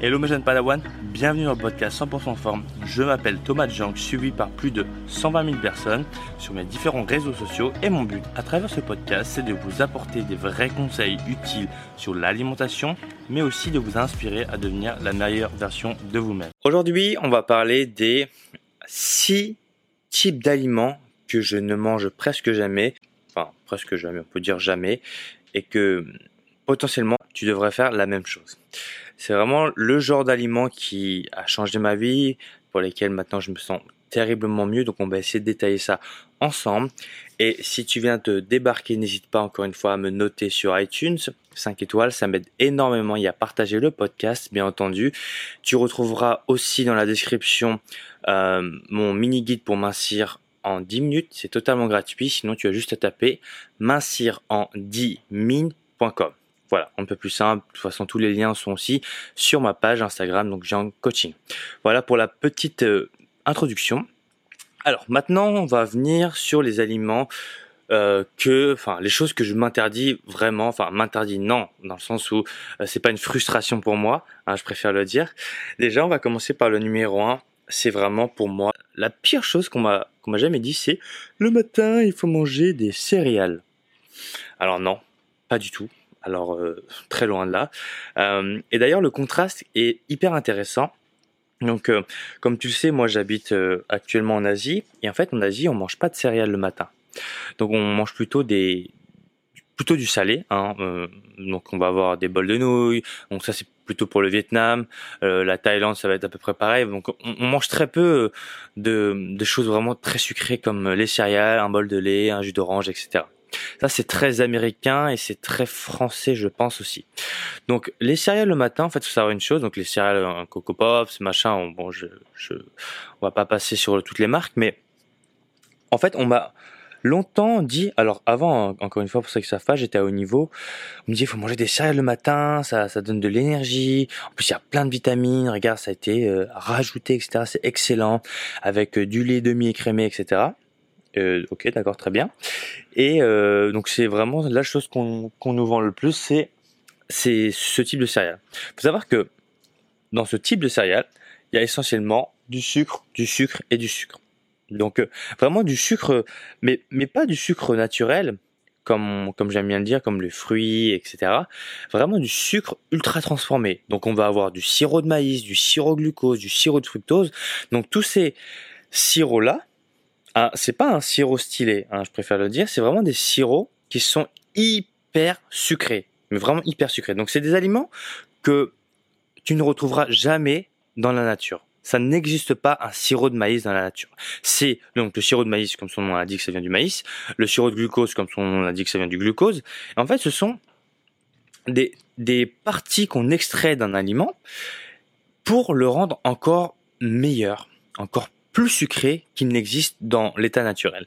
Hello mes jeunes Padawan, bienvenue dans le podcast 100% forme. Je m'appelle Thomas Jank, suivi par plus de 120 000 personnes sur mes différents réseaux sociaux et mon but à travers ce podcast c'est de vous apporter des vrais conseils utiles sur l'alimentation mais aussi de vous inspirer à devenir la meilleure version de vous-même. Aujourd'hui on va parler des 6 types d'aliments que je ne mange presque jamais, enfin presque jamais, on peut dire jamais, et que potentiellement tu devrais faire la même chose. C'est vraiment le genre d'aliment qui a changé ma vie, pour lesquels maintenant je me sens terriblement mieux. Donc on va essayer de détailler ça ensemble. Et si tu viens te débarquer, n'hésite pas encore une fois à me noter sur iTunes. 5 étoiles, ça m'aide énormément et à partager le podcast, bien entendu. Tu retrouveras aussi dans la description euh, mon mini guide pour mincir en 10 minutes. C'est totalement gratuit. Sinon, tu as juste à taper mincir en 10 min.com. Voilà, un peu plus simple. De toute façon, tous les liens sont aussi sur ma page Instagram, donc Jean Coaching. Voilà pour la petite euh, introduction. Alors maintenant, on va venir sur les aliments euh, que, enfin, les choses que je m'interdis vraiment, enfin, m'interdis non, dans le sens où euh, c'est pas une frustration pour moi, hein, je préfère le dire. Déjà, on va commencer par le numéro 1. C'est vraiment pour moi la pire chose qu'on m'a qu'on m'a jamais dit, c'est le matin, il faut manger des céréales. Alors non, pas du tout alors euh, très loin de là. Euh, et d'ailleurs, le contraste est hyper intéressant. Donc, euh, comme tu le sais, moi j'habite actuellement en Asie, et en fait en Asie on mange pas de céréales le matin. Donc on mange plutôt des plutôt du salé. Hein, donc on va avoir des bols de nouilles. Donc ça c'est plutôt pour le Vietnam. la Thaïlande ça va être à peu près pareil. Donc on, mange très peu de, de choses vraiment très sucrées comme les céréales, un bol de lait, un jus d'orange, etc. Ça, c'est très américain et c'est très français, je pense aussi. Donc, les céréales le matin, en fait, faut savoir une chose. Donc, les céréales, un Coco Pops, machin, bon, je, je, on va pas passer sur toutes les marques, mais en fait, on m'a longtemps dit, alors avant, encore une fois, pour ceux qui savent pas, j'étais à haut niveau, on me dit, il faut manger des céréales le matin, ça, ça donne de l'énergie. En plus, il y a plein de vitamines. Regarde, ça a été euh, rajouté, etc. C'est excellent. Avec euh, du lait demi-écrémé, etc. Euh, ok, d'accord, très bien. Et euh, donc c'est vraiment la chose qu'on nous vend le plus, c'est c'est ce type de céréales. Faut savoir que dans ce type de céréales, il y a essentiellement du sucre, du sucre et du sucre. Donc euh, vraiment du sucre, mais mais pas du sucre naturel, comme comme j'aime bien le dire, comme les fruits, etc. Vraiment du sucre ultra transformé. Donc on va avoir du sirop de maïs, du sirop de glucose, du sirop de fructose. Donc tous ces sirops là ah, c'est pas un sirop stylé, hein, je préfère le dire, c'est vraiment des sirops qui sont hyper sucrés, mais vraiment hyper sucrés. Donc c'est des aliments que tu ne retrouveras jamais dans la nature. Ça n'existe pas un sirop de maïs dans la nature. C'est donc le sirop de maïs, comme son nom l'indique, ça vient du maïs. Le sirop de glucose, comme son nom l'indique, ça vient du glucose. En fait, ce sont des, des parties qu'on extrait d'un aliment pour le rendre encore meilleur, encore plus sucré qu'il n'existe dans l'état naturel.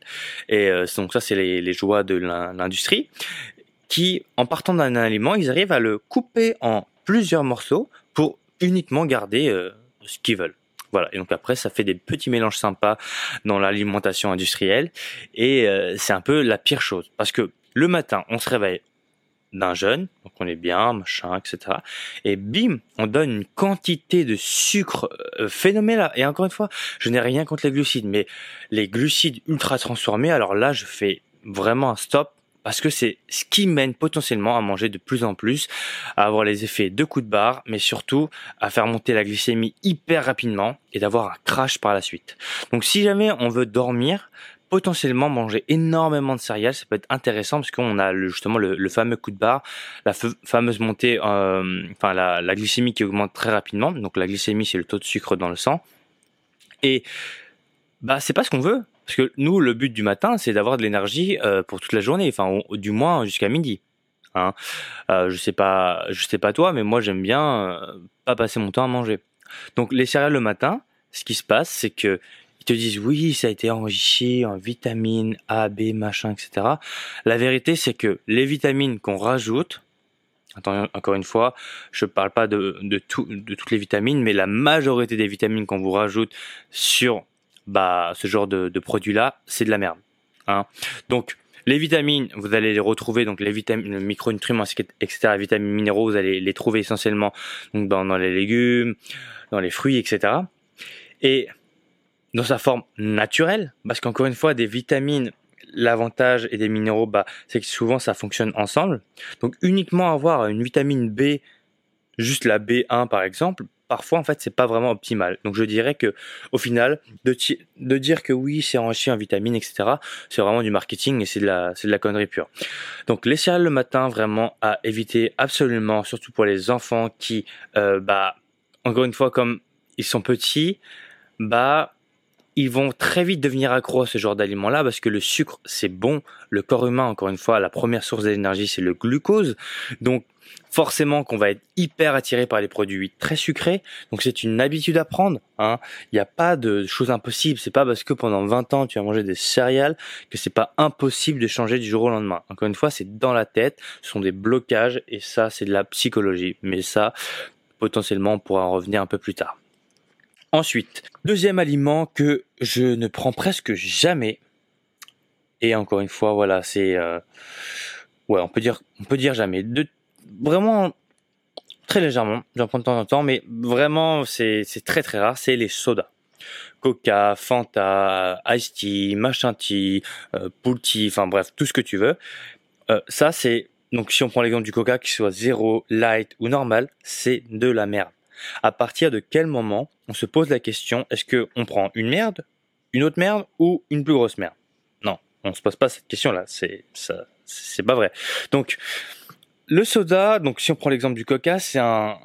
Et euh, donc ça, c'est les, joies de l'industrie qui, en partant d'un aliment, ils arrivent à le couper en plusieurs morceaux pour uniquement garder euh, ce qu'ils veulent. Voilà. Et donc après, ça fait des petits mélanges sympas dans l'alimentation industrielle. Et euh, c'est un peu la pire chose. Parce que le matin, on se réveille, d'un jeune, donc on est bien, machin, etc. Et bim, on donne une quantité de sucre euh, phénoménale. Et encore une fois, je n'ai rien contre les glucides, mais les glucides ultra transformés, alors là, je fais vraiment un stop parce que c'est ce qui mène potentiellement à manger de plus en plus, à avoir les effets de coups de barre, mais surtout à faire monter la glycémie hyper rapidement et d'avoir un crash par la suite. Donc si jamais on veut dormir, potentiellement manger énormément de céréales, ça peut être intéressant parce qu'on a le, justement le, fameux coup de barre, la fameuse montée, euh, enfin la, la, glycémie qui augmente très rapidement. Donc la glycémie, c'est le taux de sucre dans le sang. Et bah c'est pas ce qu'on veut parce que nous, le but du matin, c'est d'avoir de l'énergie euh, pour toute la journée, enfin du moins jusqu'à midi. Hein. Euh, je sais pas, je sais pas toi, mais moi j'aime bien euh, pas passer mon temps à manger. Donc les céréales le matin, ce qui se passe, c'est que te disent oui, ça a été enrichi en vitamines A, B, machin, etc. La vérité, c'est que les vitamines qu'on rajoute, attends, encore une fois, je parle pas de, de, tout, de toutes les vitamines, mais la majorité des vitamines qu'on vous rajoute sur bah, ce genre de, de produit-là, c'est de la merde. Hein. Donc, Les vitamines, vous allez les retrouver, donc les vitamines, micronutriments, etc., les vitamines minéraux, vous allez les trouver essentiellement donc dans, dans les légumes, dans les fruits, etc. Et dans sa forme naturelle, parce qu'encore une fois, des vitamines, l'avantage et des minéraux, bah, c'est que souvent ça fonctionne ensemble. Donc uniquement avoir une vitamine B, juste la B1 par exemple, parfois en fait c'est pas vraiment optimal. Donc je dirais que au final de, de dire que oui c'est enrichi en vitamines etc. C'est vraiment du marketing et c'est de la de la connerie pure. Donc les céréales le matin vraiment à éviter absolument, surtout pour les enfants qui euh, bah encore une fois comme ils sont petits, bah ils vont très vite devenir accros à ce genre d'aliments-là parce que le sucre, c'est bon. Le corps humain, encore une fois, la première source d'énergie, c'est le glucose. Donc, forcément qu'on va être hyper attiré par les produits très sucrés. Donc, c'est une habitude à prendre. Hein. Il n'y a pas de choses impossibles. C'est pas parce que pendant 20 ans, tu as mangé des céréales que c'est pas impossible de changer du jour au lendemain. Encore une fois, c'est dans la tête. Ce sont des blocages et ça, c'est de la psychologie. Mais ça, potentiellement, on pourra en revenir un peu plus tard. Ensuite, deuxième aliment que je ne prends presque jamais. Et encore une fois, voilà, c'est euh, ouais, on peut dire, on peut dire jamais. Vraiment très légèrement, j'en prends de temps en temps, mais vraiment c'est très très rare. C'est les sodas. Coca, Fanta, Ice Tea, Machin Tea, euh, enfin bref, tout ce que tu veux. Euh, ça c'est donc si on prend l'exemple du Coca, qu'il soit zéro, light ou normal, c'est de la merde. À partir de quel moment on se pose la question est-ce que on prend une merde, une autre merde ou une plus grosse merde? Non, on se pose pas cette question-là. C'est ça, c'est pas vrai. Donc le soda, donc si on prend l'exemple du Coca, c'est un,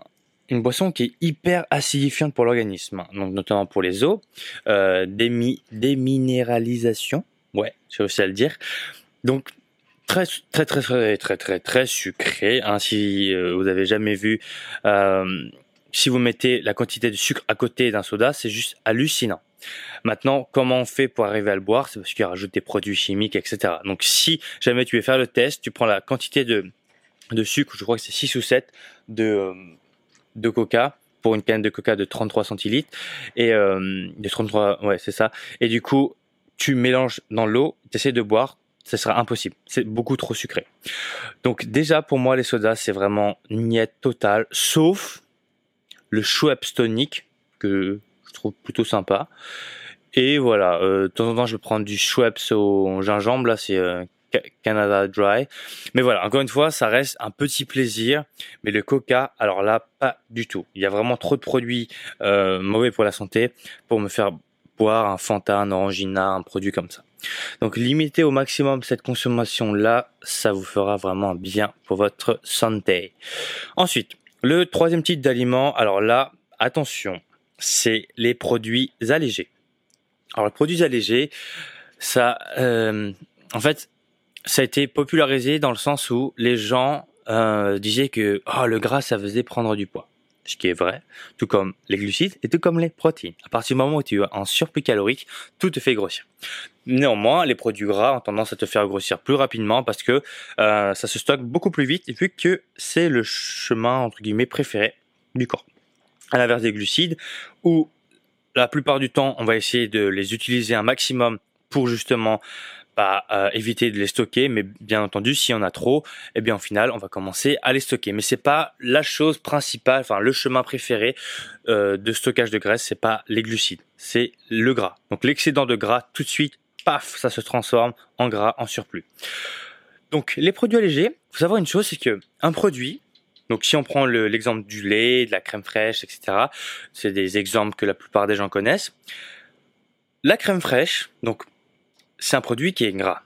une boisson qui est hyper acidifiante pour l'organisme, donc notamment pour les os, euh, démi, déminéralisation, ouais, j'ai réussi à le dire. Donc très très très très très très très sucré. Hein, si euh, vous avez jamais vu euh, si vous mettez la quantité de sucre à côté d'un soda, c'est juste hallucinant. Maintenant, comment on fait pour arriver à le boire? C'est parce qu'il rajoute des produits chimiques, etc. Donc si jamais tu veux faire le test, tu prends la quantité de, de sucre, je crois que c'est 6 ou 7 de, de coca pour une canne de coca de 33 centilitres et euh, de 33 ouais c'est ça et du coup tu mélanges dans l'eau tu essaies de boire ce sera impossible c'est beaucoup trop sucré donc déjà pour moi les sodas c'est vraiment niette totale sauf le Schweppes tonic que je trouve plutôt sympa. Et voilà, euh, de temps en temps je vais prendre du Schweppes au gingembre, là c'est euh, Canada Dry. Mais voilà, encore une fois, ça reste un petit plaisir. Mais le coca, alors là, pas du tout. Il y a vraiment trop de produits euh, mauvais pour la santé pour me faire boire un Fanta, un Orangina, un produit comme ça. Donc limitez au maximum cette consommation-là, ça vous fera vraiment bien pour votre santé. Ensuite, le troisième type d'aliment, alors là, attention, c'est les produits allégés. Alors les produits allégés, ça, euh, en fait, ça a été popularisé dans le sens où les gens euh, disaient que oh, le gras, ça faisait prendre du poids ce qui est vrai, tout comme les glucides et tout comme les protéines. À partir du moment où tu es en surplus calorique, tout te fait grossir. Néanmoins, les produits gras ont tendance à te faire grossir plus rapidement parce que euh, ça se stocke beaucoup plus vite vu que c'est le chemin entre guillemets préféré du corps. À l'inverse des glucides, où la plupart du temps, on va essayer de les utiliser un maximum pour justement euh, éviter de les stocker, mais bien entendu, si on a trop, eh bien, au final, on va commencer à les stocker. Mais c'est pas la chose principale, enfin, le chemin préféré euh, de stockage de graisse, c'est pas les glucides, c'est le gras. Donc, l'excédent de gras, tout de suite, paf, ça se transforme en gras, en surplus. Donc, les produits allégés, faut savoir une chose, c'est que un produit, donc si on prend l'exemple du lait, de la crème fraîche, etc., c'est des exemples que la plupart des gens connaissent. La crème fraîche, donc c'est un produit qui est gras.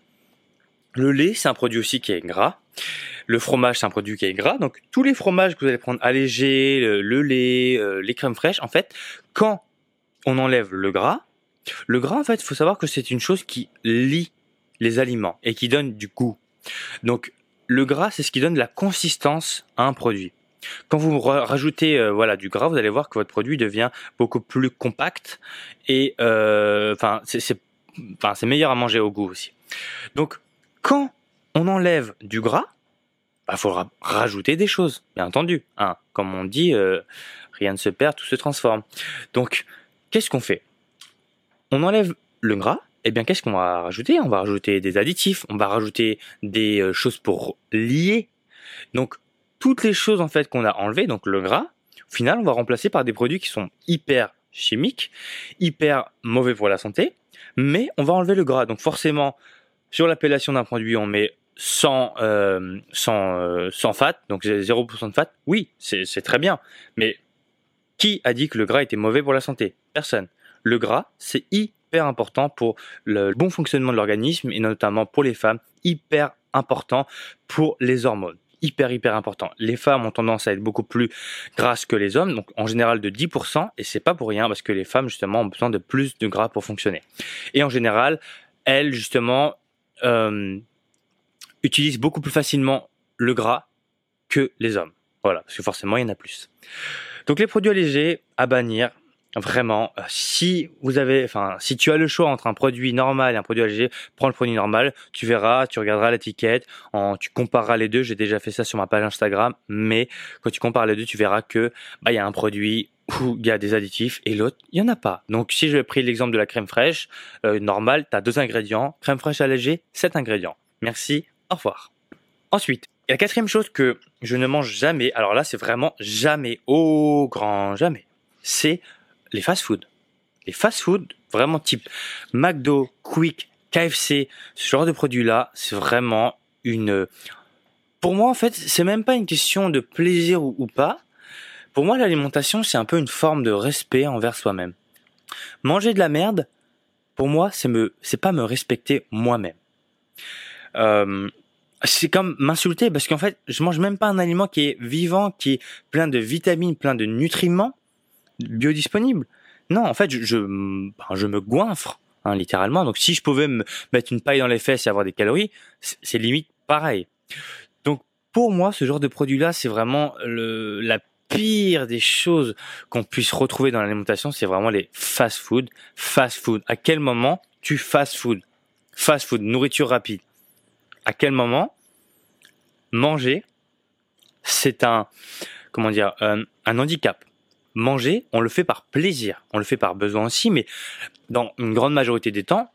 Le lait, c'est un produit aussi qui est gras. Le fromage, c'est un produit qui est gras. Donc tous les fromages que vous allez prendre allégés, le, lait, euh, les crèmes fraîches, en fait, quand on enlève le gras, le gras, en fait, il faut savoir que c'est une chose qui lie les aliments et qui donne du goût. Donc le gras, c'est ce qui donne la consistance à un produit. Quand vous rajoutez euh, voilà du gras, vous allez voir que votre produit devient beaucoup plus compact et euh, enfin c'est enfin, c'est meilleur à manger au goût aussi. Donc, quand on enlève du gras, il bah, faudra rajouter des choses, bien entendu. Hein. Comme on dit, euh, rien ne se perd, tout se transforme. Donc, qu'est-ce qu'on fait? On enlève le gras eh bien, qu'est-ce qu'on va rajouter? On va rajouter des additifs, on va rajouter des euh, choses pour lier. Donc, toutes les choses en fait qu'on a enlevées, donc le gras, au final, on va remplacer par des produits qui sont hyper chimiques, hyper mauvais pour la santé, mais on va enlever le gras. Donc, forcément, sur l'appellation d'un produit, on met sans euh, sans euh, sans fat, donc 0% de fat. Oui, c'est très bien, mais qui a dit que le gras était mauvais pour la santé? Personne. Le gras, c'est hyper important pour le bon fonctionnement de l'organisme et notamment pour les femmes, hyper important pour les hormones. Hyper hyper important. Les femmes ont tendance à être beaucoup plus grasses que les hommes, donc en général de 10%, et c'est pas pour rien parce que les femmes justement ont besoin de plus de gras pour fonctionner. Et en général, elles justement euh, utilisent beaucoup plus facilement le gras que les hommes. Voilà, parce que forcément il y en a plus. Donc les produits allégés à bannir. Vraiment, euh, si vous avez, enfin, si tu as le choix entre un produit normal et un produit allégé, prends le produit normal. Tu verras, tu regarderas l'étiquette, tu compareras les deux. J'ai déjà fait ça sur ma page Instagram, mais quand tu compares les deux, tu verras que bah il y a un produit où il y a des additifs et l'autre il y en a pas. Donc si je pris l'exemple de la crème fraîche euh, normale, tu as deux ingrédients, crème fraîche allégée, sept ingrédients. Merci, au revoir. Ensuite, la quatrième chose que je ne mange jamais, alors là c'est vraiment jamais, au grand jamais, c'est les fast-food. Les fast-food, vraiment type McDo, Quick, KFC, ce genre de produits-là, c'est vraiment une... Pour moi en fait, c'est même pas une question de plaisir ou, pas. Pour moi l'alimentation c'est un peu une forme de respect envers soi-même. Manger de la merde, pour moi c'est me, c'est pas me respecter moi-même. Euh, c'est comme m'insulter parce qu'en fait, je mange même pas un aliment qui est vivant, qui est plein de vitamines, plein de nutriments biodisponibles. Non, en fait, je, je, ben, je me goinfre, hein, littéralement. Donc, si je pouvais me mettre une paille dans les fesses et avoir des calories, c'est limite pareil. Donc, pour moi, ce genre de produit-là, c'est vraiment le, la pire des choses qu'on puisse retrouver dans l'alimentation, c'est vraiment les fast-food. Fast-food. À quel moment tu fast-food Fast-food, nourriture rapide à quel moment manger, c'est un, comment dire, un, handicap. Manger, on le fait par plaisir, on le fait par besoin aussi, mais dans une grande majorité des temps,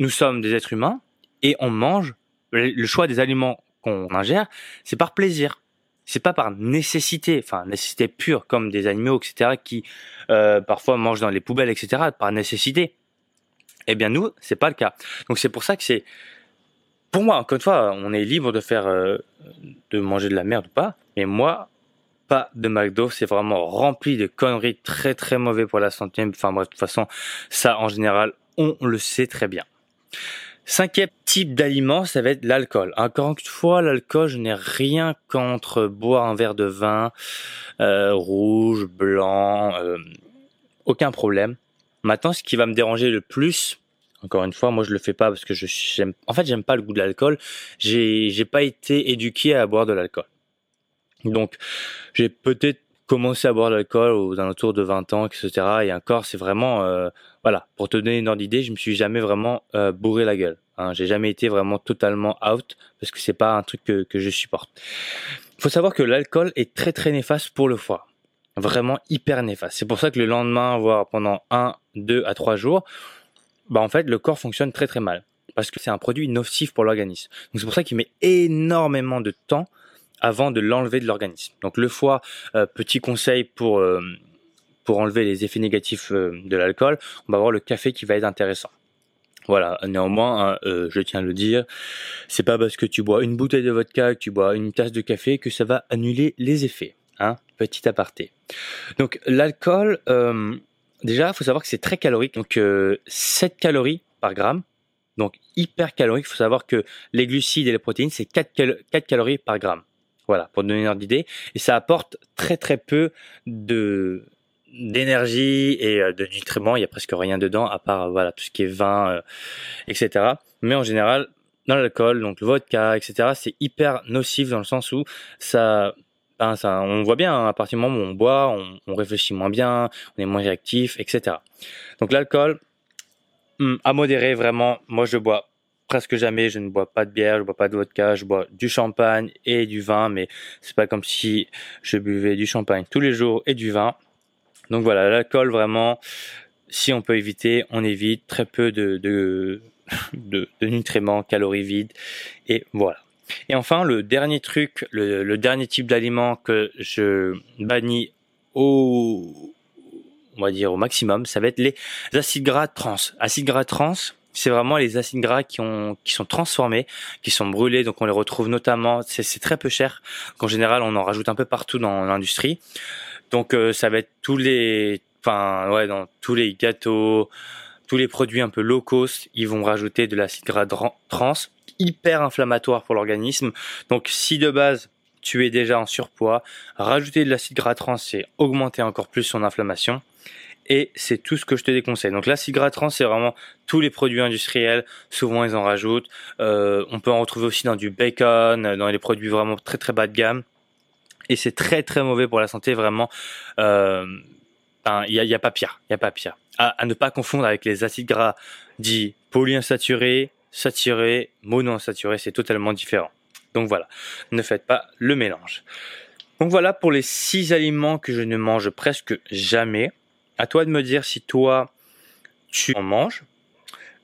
nous sommes des êtres humains et on mange. Le choix des aliments qu'on ingère, c'est par plaisir. C'est pas par nécessité, enfin nécessité pure, comme des animaux, etc., qui euh, parfois mangent dans les poubelles, etc., par nécessité. Eh bien nous, c'est pas le cas. Donc c'est pour ça que c'est pour moi, encore une fois, on est libre de faire, euh, de manger de la merde ou pas, mais moi, pas de McDo, c'est vraiment rempli de conneries très très mauvais pour la santé. Enfin bref, de toute façon, ça en général, on le sait très bien. Cinquième type d'aliment, ça va être l'alcool. Encore une fois, l'alcool, je n'ai rien contre boire un verre de vin euh, rouge, blanc, euh, aucun problème. Maintenant, ce qui va me déranger le plus, encore une fois, moi je le fais pas parce que je j'aime. En fait, j'aime pas le goût de l'alcool. J'ai j'ai pas été éduqué à boire de l'alcool. Donc, j'ai peut-être commencé à boire de l'alcool aux alentours de 20 ans, etc. Et encore, c'est vraiment, euh, voilà, pour te donner une ordre d'idée, je me suis jamais vraiment euh, bourré la gueule. Hein. J'ai jamais été vraiment totalement out parce que c'est pas un truc que, que je supporte. Il faut savoir que l'alcool est très très néfaste pour le foie. Vraiment hyper néfaste. C'est pour ça que le lendemain, voire pendant un, deux à trois jours, bah en fait le corps fonctionne très très mal parce que c'est un produit nocif pour l'organisme. Donc c'est pour ça qu'il met énormément de temps avant de l'enlever de l'organisme. Donc le foie, euh, petit conseil pour euh, pour enlever les effets négatifs euh, de l'alcool, on va avoir le café qui va être intéressant. Voilà, néanmoins, hein, je tiens à le dire, c'est pas parce que tu bois une bouteille de vodka, que tu bois une tasse de café que ça va annuler les effets. Hein, petit aparté. Donc l'alcool, Déjà, il faut savoir que c'est très calorique, donc euh, 7 calories par gramme, donc hyper calorique. Il faut savoir que les glucides et les protéines, c'est 4, 4 calories par gramme. Voilà, pour donner une ordre d'idée. Et ça apporte très très peu de d'énergie et euh, de nutriments. Il y a presque rien dedans, à part voilà tout ce qui est vin, euh, etc. Mais en général, dans l'alcool, donc le vodka, etc., c'est hyper nocif dans le sens où ça ben, ça, on voit bien, hein, à partir du moment où on boit, on, réfléchit moins bien, on est moins réactif, etc. Donc l'alcool, hmm, à modérer vraiment, moi je bois presque jamais, je ne bois pas de bière, je bois pas de vodka, je bois du champagne et du vin, mais c'est pas comme si je buvais du champagne tous les jours et du vin. Donc voilà, l'alcool vraiment, si on peut éviter, on évite très peu de, nutriments, calories vides, et voilà. Et enfin, le dernier truc, le, le dernier type d'aliment que je bannis au, on va dire au maximum, ça va être les acides gras trans. Acides gras trans, c'est vraiment les acides gras qui ont qui sont transformés, qui sont brûlés. Donc on les retrouve notamment, c'est très peu cher. En général, on en rajoute un peu partout dans l'industrie. Donc euh, ça va être tous les, enfin ouais, dans tous les gâteaux, tous les produits un peu low cost, ils vont rajouter de l'acide gras trans, hyper inflammatoire pour l'organisme. Donc si de base tu es déjà en surpoids, rajouter de l'acide gras trans, c'est augmenter encore plus son inflammation et c'est tout ce que je te déconseille. Donc l'acide gras trans, c'est vraiment tous les produits industriels. Souvent, ils en rajoutent. Euh, on peut en retrouver aussi dans du bacon, dans les produits vraiment très très bas de gamme. Et c'est très très mauvais pour la santé, vraiment. Euh, il n'y a, a, pas pire. Il y a pas pire. À, ne pas confondre avec les acides gras dits polyinsaturés, saturés, monoinsaturés, c'est totalement différent. Donc voilà, ne faites pas le mélange. Donc voilà pour les six aliments que je ne mange presque jamais à toi de me dire si toi, tu en manges.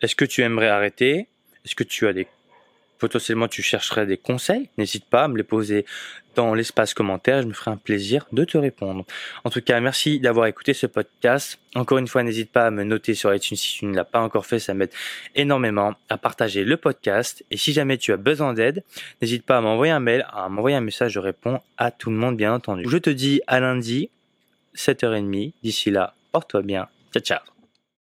Est-ce que tu aimerais arrêter? Est-ce que tu as des potentiellement tu chercherais des conseils, n'hésite pas à me les poser dans l'espace commentaire, je me ferai un plaisir de te répondre. En tout cas, merci d'avoir écouté ce podcast. Encore une fois, n'hésite pas à me noter sur iTunes si tu ne l'as pas encore fait, ça m'aide énormément à partager le podcast. Et si jamais tu as besoin d'aide, n'hésite pas à m'envoyer un mail, à m'envoyer un message, je réponds à tout le monde bien entendu. Je te dis à lundi, 7h30. D'ici là, porte-toi bien. Ciao, ciao.